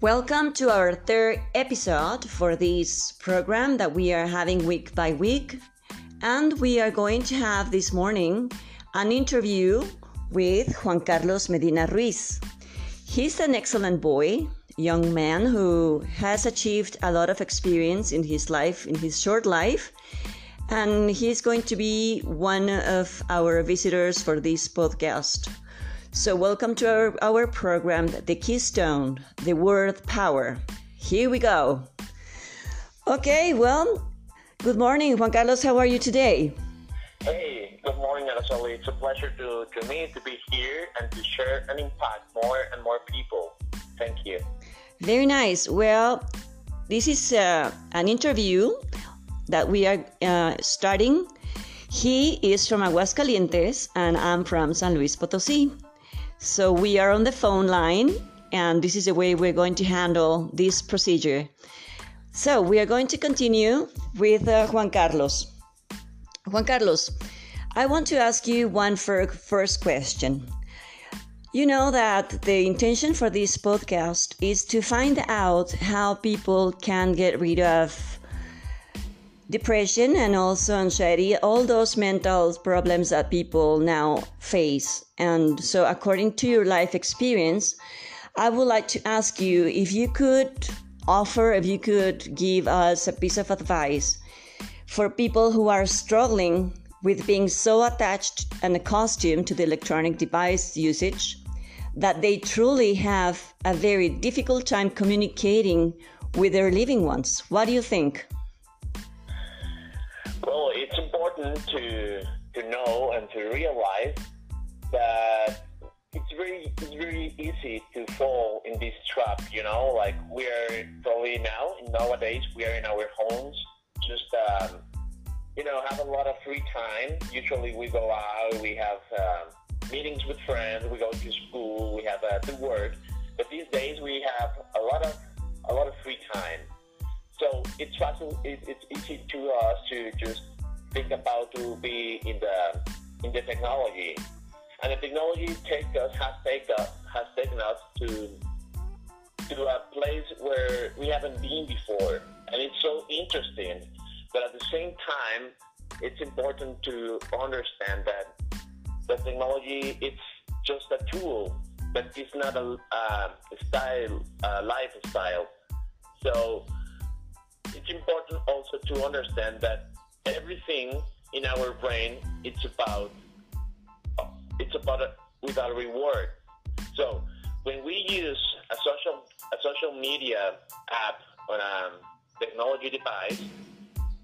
Welcome to our third episode for this program that we are having week by week. And we are going to have this morning an interview with Juan Carlos Medina Ruiz. He's an excellent boy, young man who has achieved a lot of experience in his life, in his short life. And he's going to be one of our visitors for this podcast. So, welcome to our, our program, The Keystone, The Word Power. Here we go. Okay, well, good morning, Juan Carlos. How are you today? Hey, good morning, Araceli. It's a pleasure to, to me to be here and to share and impact more and more people. Thank you. Very nice. Well, this is uh, an interview that we are uh, starting. He is from Aguascalientes, and I'm from San Luis Potosí. So we are on the phone line, and this is the way we're going to handle this procedure. So we are going to continue with uh, Juan Carlos. Juan Carlos, I want to ask you one first question. You know that the intention for this podcast is to find out how people can get rid of depression and also anxiety, all those mental problems that people now face. And so, according to your life experience, I would like to ask you if you could offer, if you could give us a piece of advice for people who are struggling with being so attached and accustomed to the electronic device usage that they truly have a very difficult time communicating with their living ones. What do you think? Well, it's important to to know and to realize that it's very it's very easy to fall in this trap. You know, like we are probably now nowadays we are in our homes, just um, you know have a lot of free time. Usually we go out, we have uh, meetings with friends, we go to school, we have uh, to work. But these days we have a lot of a lot of free time so it's fast, it, it's easy to us to just think about to be in the in the technology, and the technology take us has taken us has taken us to to a place where we haven't been before, and it's so interesting. But at the same time, it's important to understand that the technology it's just a tool, but it's not a, style, a lifestyle. So important also to understand that everything in our brain it's about it's about a, with a reward. So when we use a social a social media app on a um, technology device,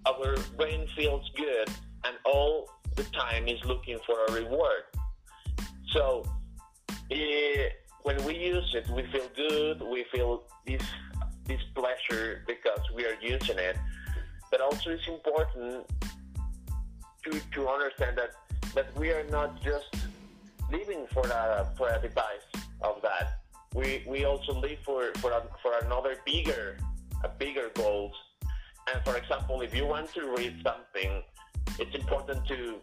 our brain feels good and all the time is looking for a reward. So it, when we use it, we feel good. We feel this this pleasure because we are using it. But also it's important to, to understand that, that we are not just living for a, for a device of that. We, we also live for, for, a, for another bigger, a bigger goals. And for example, if you want to read something, it's important to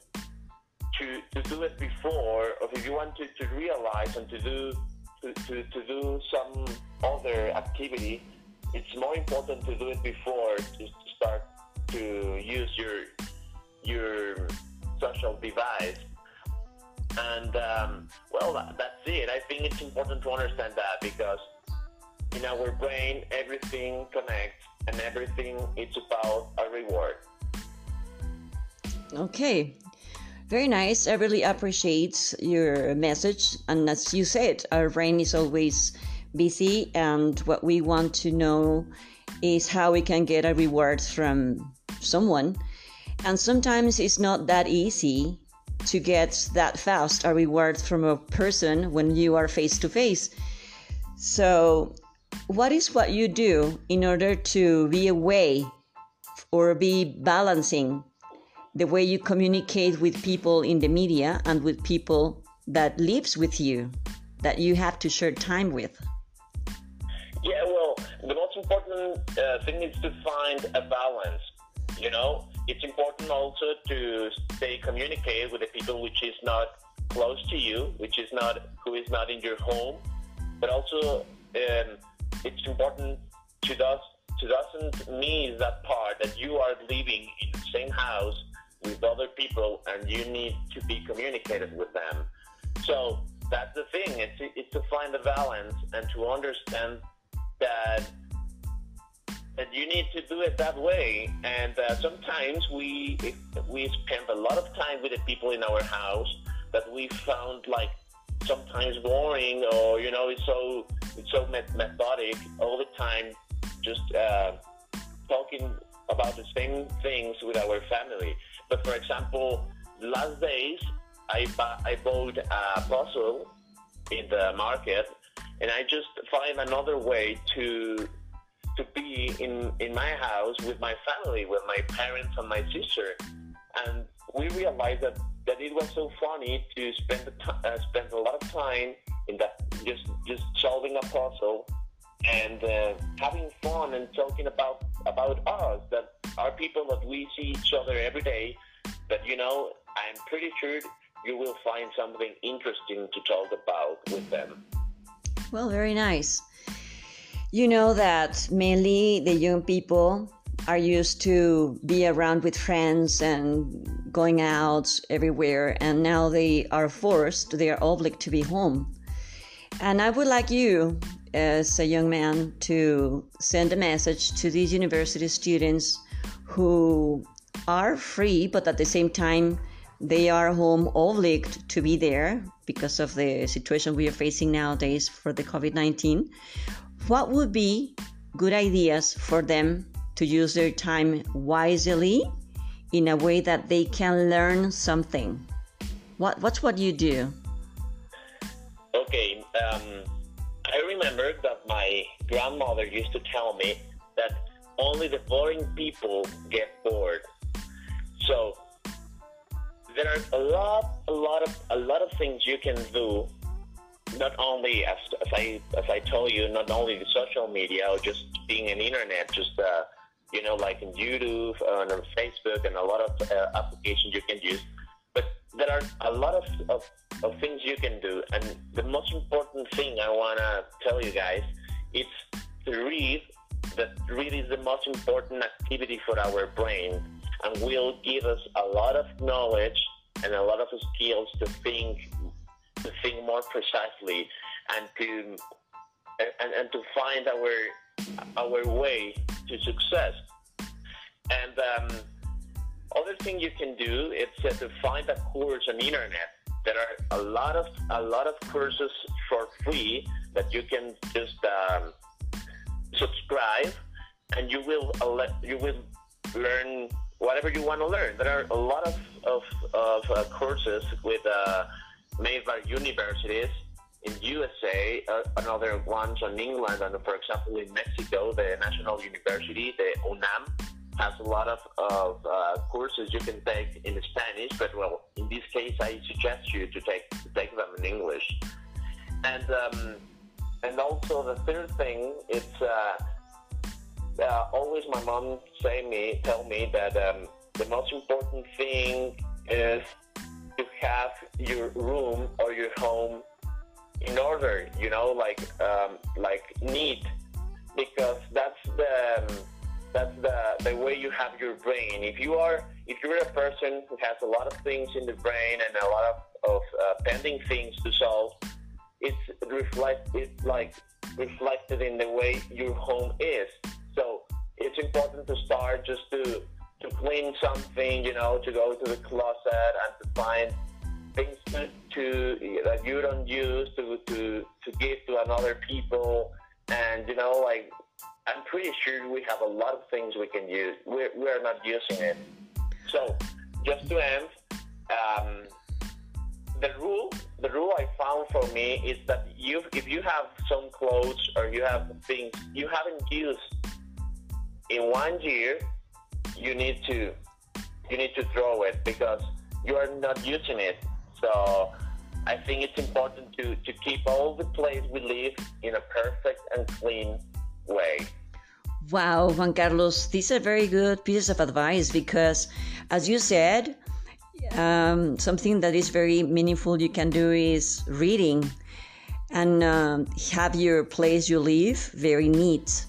to, to do it before, or if you want to, to realize and to do to, to, to do some other activity, it's more important to do it before to start to use your your social device. And um, well, that's it. I think it's important to understand that because in our brain, everything connects and everything is about a reward. Okay, very nice. I really appreciate your message. And as you said, our brain is always busy and what we want to know is how we can get a reward from someone. And sometimes it's not that easy to get that fast a reward from a person when you are face to face so what is what you do in order to be away or be balancing the way you communicate with people in the media and with people that lives with you that you have to share time with the most important uh, thing is to find a balance. You know, it's important also to stay communicate with the people which is not close to you, which is not who is not in your home, but also um, it's important to us to doesn't miss that part that you are living in the same house with other people and you need to be communicated with them. So that's the thing. It's, it's to find the balance and to understand that that you need to do it that way. And uh, sometimes we we spend a lot of time with the people in our house that we found like sometimes boring or you know it's so it's so methodic all the time just uh, talking about the same things with our family but for example last days I, I bought a puzzle in the market and I just find another way to to be in in my house with my family with my parents and my sister. And we realized that that it was so funny to spend uh, spend a lot of time in that just just solving a puzzle and uh, having fun and talking about about us that are people that we see each other every day. But you know i'm pretty sure you will find something interesting to talk about with them well very nice. You know that mainly the young people are used to be around with friends and going out everywhere and now they are forced they are obliged to be home. And i would like you as a young man to send a message to these university students who are free but at the same time they are home obliged to be there because of the situation we are facing nowadays for the covid-19 what would be good ideas for them to use their time wisely in a way that they can learn something. What what's what you do? Okay, um, I remember that my grandmother used to tell me that only the boring people get bored. So there are a lot, a lot of, a lot of things you can do. Not only as, as I as I told you, not only the social media or just being an internet, just uh, you know, like in YouTube and on Facebook and a lot of uh, applications you can use. But there are a lot of, of, of things you can do. And the most important thing I want to tell you guys is to read. That read is the most important activity for our brain and will give us a lot of knowledge and a lot of skills to think to think more precisely and to and, and to find our our way to success. And um, other thing you can do is uh, to find a course on the internet. There are a lot of a lot of courses for free that you can just um, subscribe, and you will you will learn whatever you want to learn. There are a lot of of, of uh, courses with uh, made by universities in USA, uh, another ones in England, and for example in Mexico, the National University, the UNAM, has a lot of, of uh, courses you can take in Spanish. But well, in this case, I suggest you to take to take them in English. And um, and also the third thing, it's uh, uh always my mom say me tell me that um, the most important thing is to have your room or your home in order, you know, like um, like neat, because that's the um, that's the the way you have your brain. If you are if you're a person who has a lot of things in the brain and a lot of, of uh, pending things to solve, it's reflect it's like reflected in the way your home is. It's important to start just to to clean something, you know, to go to the closet and to find things to, to that you don't use to, to to give to another people. And you know like i'm pretty sure we have a lot of things we can use. We're, we're not using it. So just to end um, the rule the rule i found for me is that you if you have some clothes or you have things you haven't used in one year you need to you need to throw it because you are not using it so I think it's important to, to keep all the place we live in a perfect and clean way. Wow, Juan Carlos, these are very good pieces of advice because, as you said, um, something that is very meaningful you can do is reading. and um, have your place you live very neat.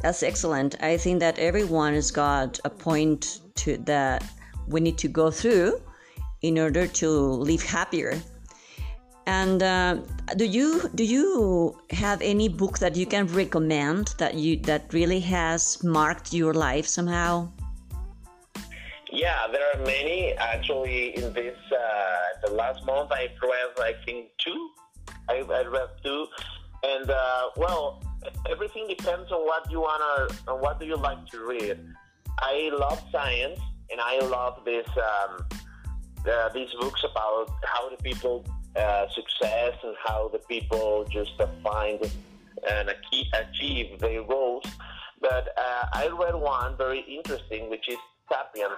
That's excellent. I think that everyone has got a point to that we need to go through in order to live happier. And uh, do you do you have any book that you can recommend that you that really has marked your life somehow? Yeah, there are many. Actually, in this uh, the last month, I read I think two. I, I read two, and uh, well, everything depends on what you wanna, on what do you like to read. I love science, and I love this um, uh, these books about how the people uh, success and how the people just find and achieve their goals. But uh, I read one very interesting, which is *Sapiens*.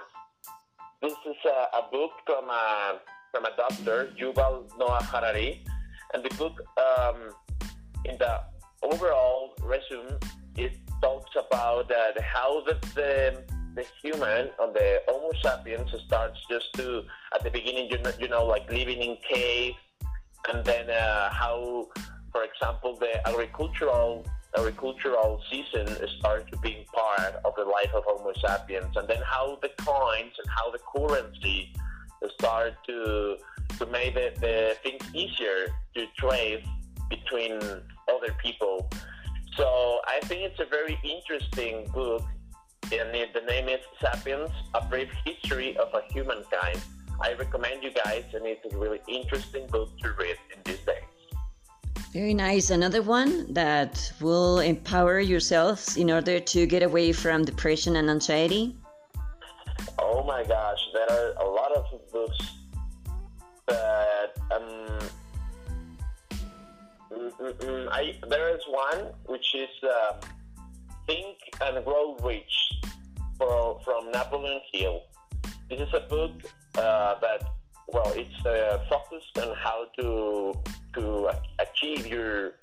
This is a, a book from a from a doctor, Yuval Noah Harari, and the book, um, in the overall resume, it talks about uh, how the, the the human on the Homo sapiens starts just to at the beginning, you know, you know like living in caves, and then uh, how, for example, the agricultural agricultural season starts to be part of the life of Homo sapiens, and then how the coins and how the currency start to to make the, the things easier to trade between other people. So I think it's a very interesting book, and the name is *Sapiens: A Brief History of a Humankind*. I recommend you guys, and it's a really interesting book to read in these days. Very nice. Another one that will empower yourselves in order to get away from depression and anxiety. Oh my gosh, there are a lot of books that um, mm, I, there is one which is uh, Think and Grow Rich for, from Napoleon Hill. This is a book uh, that well, it's uh, focused on how to to achieve your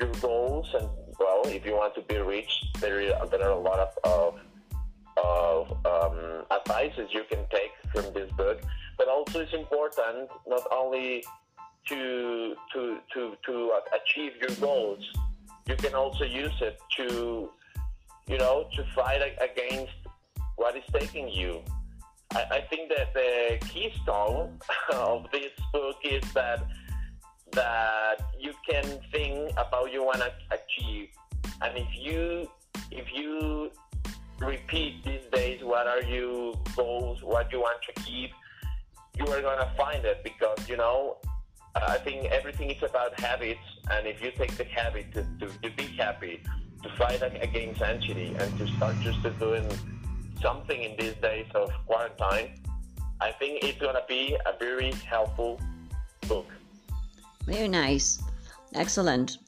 your goals and well, if you want to be rich, there there are a lot of of, of um, advices you can take from this book. But also, it's important not only to to to to achieve your goals. You can also use it to you know to fight against what is taking you I, I think that the keystone of this book is that that you can think about you want to achieve, and if you if you repeat these days what are your goals, what you want to keep, you are gonna find it because you know I think everything is about habits, and if you take the habit to, to, to be happy, to fight against anxiety, and to start just doing something in these days of quarantine, I think it's going to be a very helpful book. Very nice. Excellent.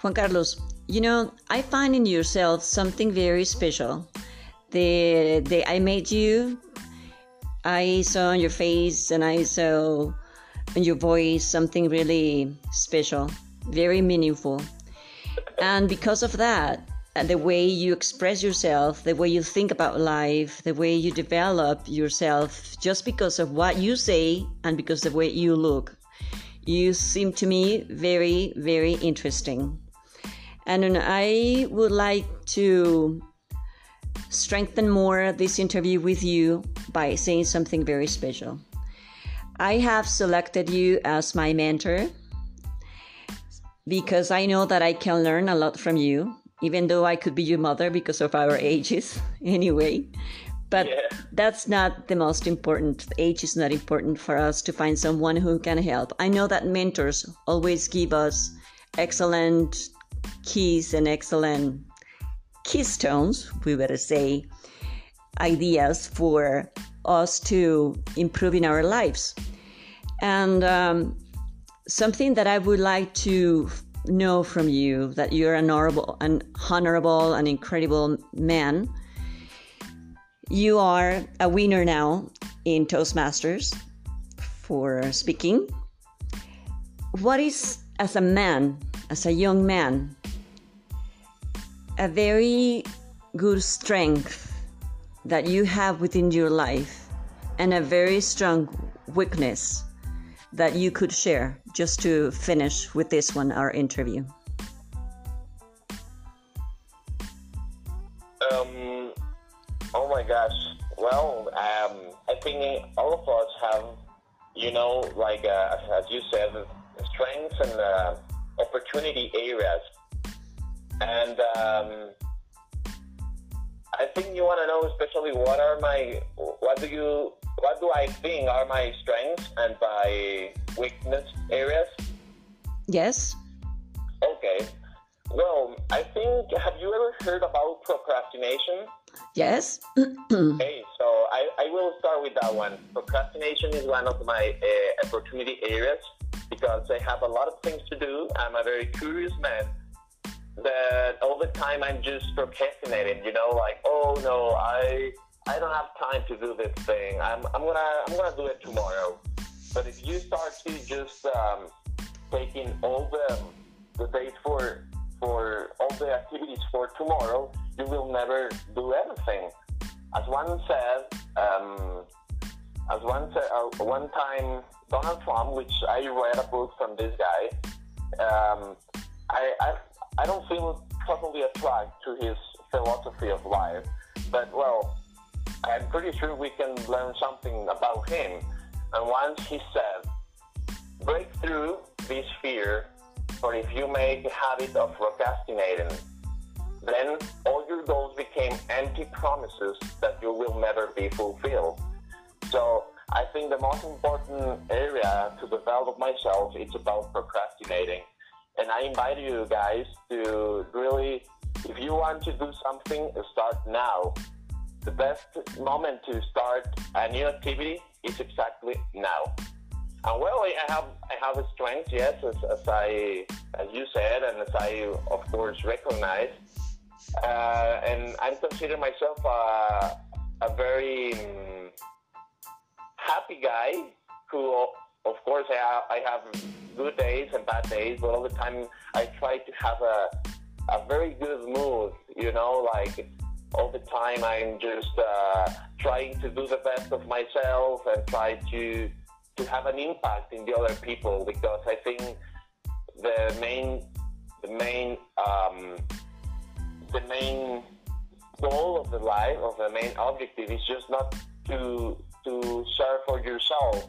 Juan Carlos, you know, I find in yourself something very special. The day I met you, I saw on your face and I saw in your voice something really special, very meaningful. And because of that, uh, the way you express yourself, the way you think about life, the way you develop yourself, just because of what you say and because of the way you look. You seem to me very, very interesting. And I would like to strengthen more this interview with you by saying something very special. I have selected you as my mentor because I know that I can learn a lot from you even though I could be your mother because of our ages anyway. But yeah. that's not the most important. Age is not important for us to find someone who can help. I know that mentors always give us excellent keys and excellent keystones, we better say, ideas for us to improve in our lives. And um, something that I would like to know from you that you're an honorable, an honorable, and incredible man. You are a winner now in Toastmasters for speaking. What is, as a man, as a young man, a very good strength that you have within your life and a very strong weakness that you could share just to finish with this one, our interview? Um, oh my gosh. Well, um, I think all of us have, you know, like uh, as you said, strengths and uh, opportunity areas. And um, think you want to know especially what are my, what do you, what do I think are my strengths and my weakness areas? Yes. Okay. Well, I think, have you ever heard about procrastination? Yes. okay, so I, I will start with that one. Procrastination is one of my uh, opportunity areas because I have a lot of things to do. I'm a very curious man that all the time I'm just procrastinating, you know, like, oh no, I I don't have time to do this thing. I'm, I'm gonna I'm gonna do it tomorrow. But if you start to just um, taking all the the days for for all the activities for tomorrow, you will never do anything. As one said, um, as one said, uh, one time Donald Trump, which I read a book from this guy, um, I, I I don't feel totally attracted to his philosophy of life, but well, I'm pretty sure we can learn something about him. And once he said, break through this fear, for if you make a habit of procrastinating, then all your goals became empty promises that you will never be fulfilled. So I think the most important area to develop myself is about procrastinating. And I invite you guys to really, if you want to do something, start now. The best moment to start a new activity is exactly now. And well, I have I have a strength, yes, as, as I as you said, and as I of course recognize. Uh, and I consider myself a, a very um, happy guy who, of course, I have, I have good days and bad days, but all the time I try to have a, a very good mood, you know, like all the time I'm just uh, trying to do the best of myself and try to to have an impact in the other people because I think the main the main um, the main goal of the life, of the main objective, is just not to to serve for yourself,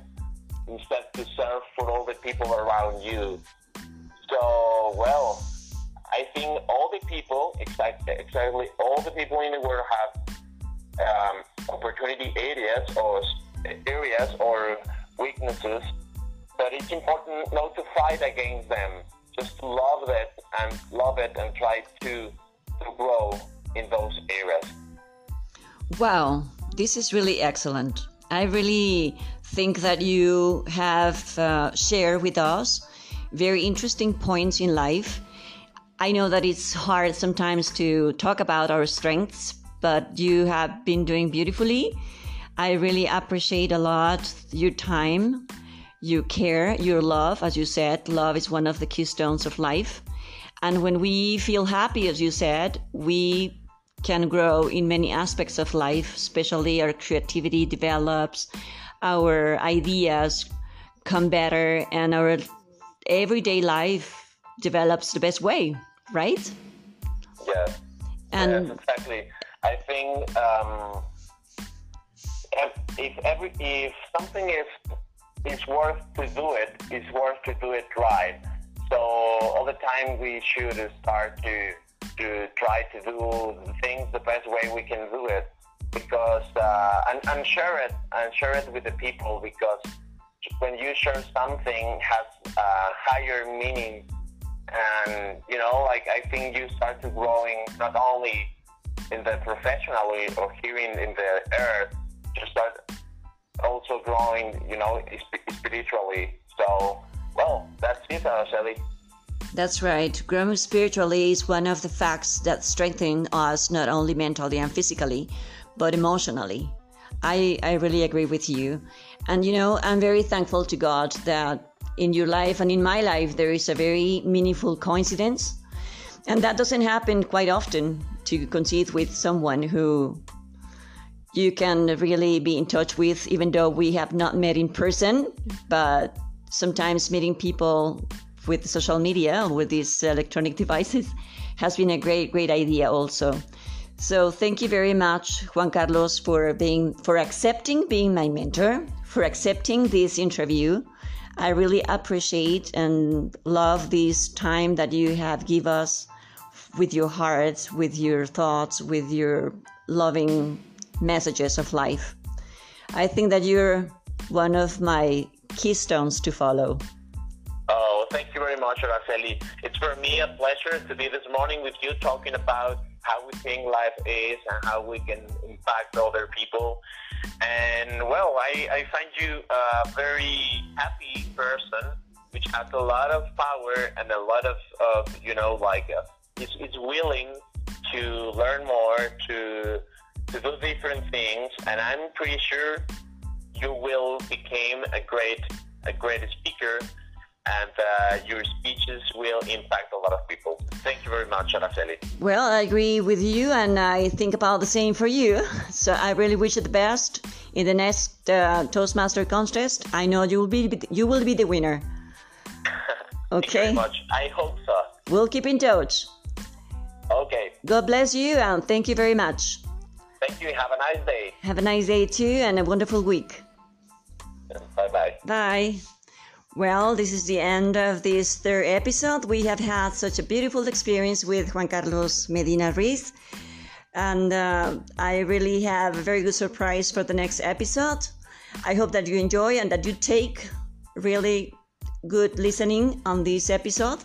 instead to serve for all the people around you. So, well, I think all the people, exactly, exactly all the people in the world have um, opportunity areas or areas or weaknesses, but it's important not to fight against them, just love it and love it and try to to grow in those areas. Wow, this is really excellent. I really think that you have uh, shared with us very interesting points in life. I know that it's hard sometimes to talk about our strengths, but you have been doing beautifully. I really appreciate a lot your time, your care, your love. As you said, love is one of the keystones of life. And when we feel happy, as you said, we can grow in many aspects of life, especially our creativity develops, our ideas come better, and our everyday life develops the best way, right? Yes. And yes, exactly. I think um, if every if something is is worth to do it, it's worth to do it right. So all the time we should start to to try to do things the best way we can do it. Because uh, and, and share it and share it with the people because when you share something has a higher meaning. And you know like I think you start to growing not only in the professionally or hearing in the earth you start also growing you know spiritually. So well, that's it, Shelly. That's right. Growing spiritually is one of the facts that strengthen us not only mentally and physically, but emotionally. I, I really agree with you. And you know, I'm very thankful to God that in your life and in my life there is a very meaningful coincidence. And that doesn't happen quite often to conceive with someone who you can really be in touch with, even though we have not met in person. But sometimes meeting people with social media with these electronic devices has been a great great idea also. So thank you very much juan carlos for being for accepting being my mentor for accepting this interview. I really appreciate and love this time that you have give us with your hearts, with your thoughts with your loving messages of life. I think that you're one of my keystones to follow thank you very much, Araceli. It's for me a pleasure to be this morning with you talking about how we think life is and how we can impact other people. And well, I, I find you a very happy person, which has a lot of power and a lot of, of you know, like, uh, is, is willing to learn more, to, to do different things. And I'm pretty sure you will become a great, a great speaker and uh, your speeches will impact a lot of people. Thank you very much, Araceli. Well, I agree with you, and I think about the same for you. So I really wish you the best in the next uh, Toastmaster contest. I know you will be you will be the winner. Okay. Thank you very much. I hope so. we'll keep in touch. Okay. God bless you, and thank you very much. Thank you. Have a nice day. Have a nice day too, and a wonderful week. Bye bye. Bye. Well, this is the end of this third episode. We have had such a beautiful experience with Juan Carlos Medina Ruiz. And uh, I really have a very good surprise for the next episode. I hope that you enjoy and that you take really good listening on this episode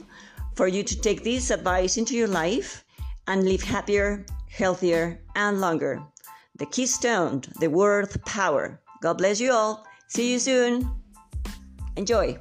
for you to take this advice into your life and live happier, healthier, and longer. The keystone, the word power. God bless you all. See you soon. Enjoy.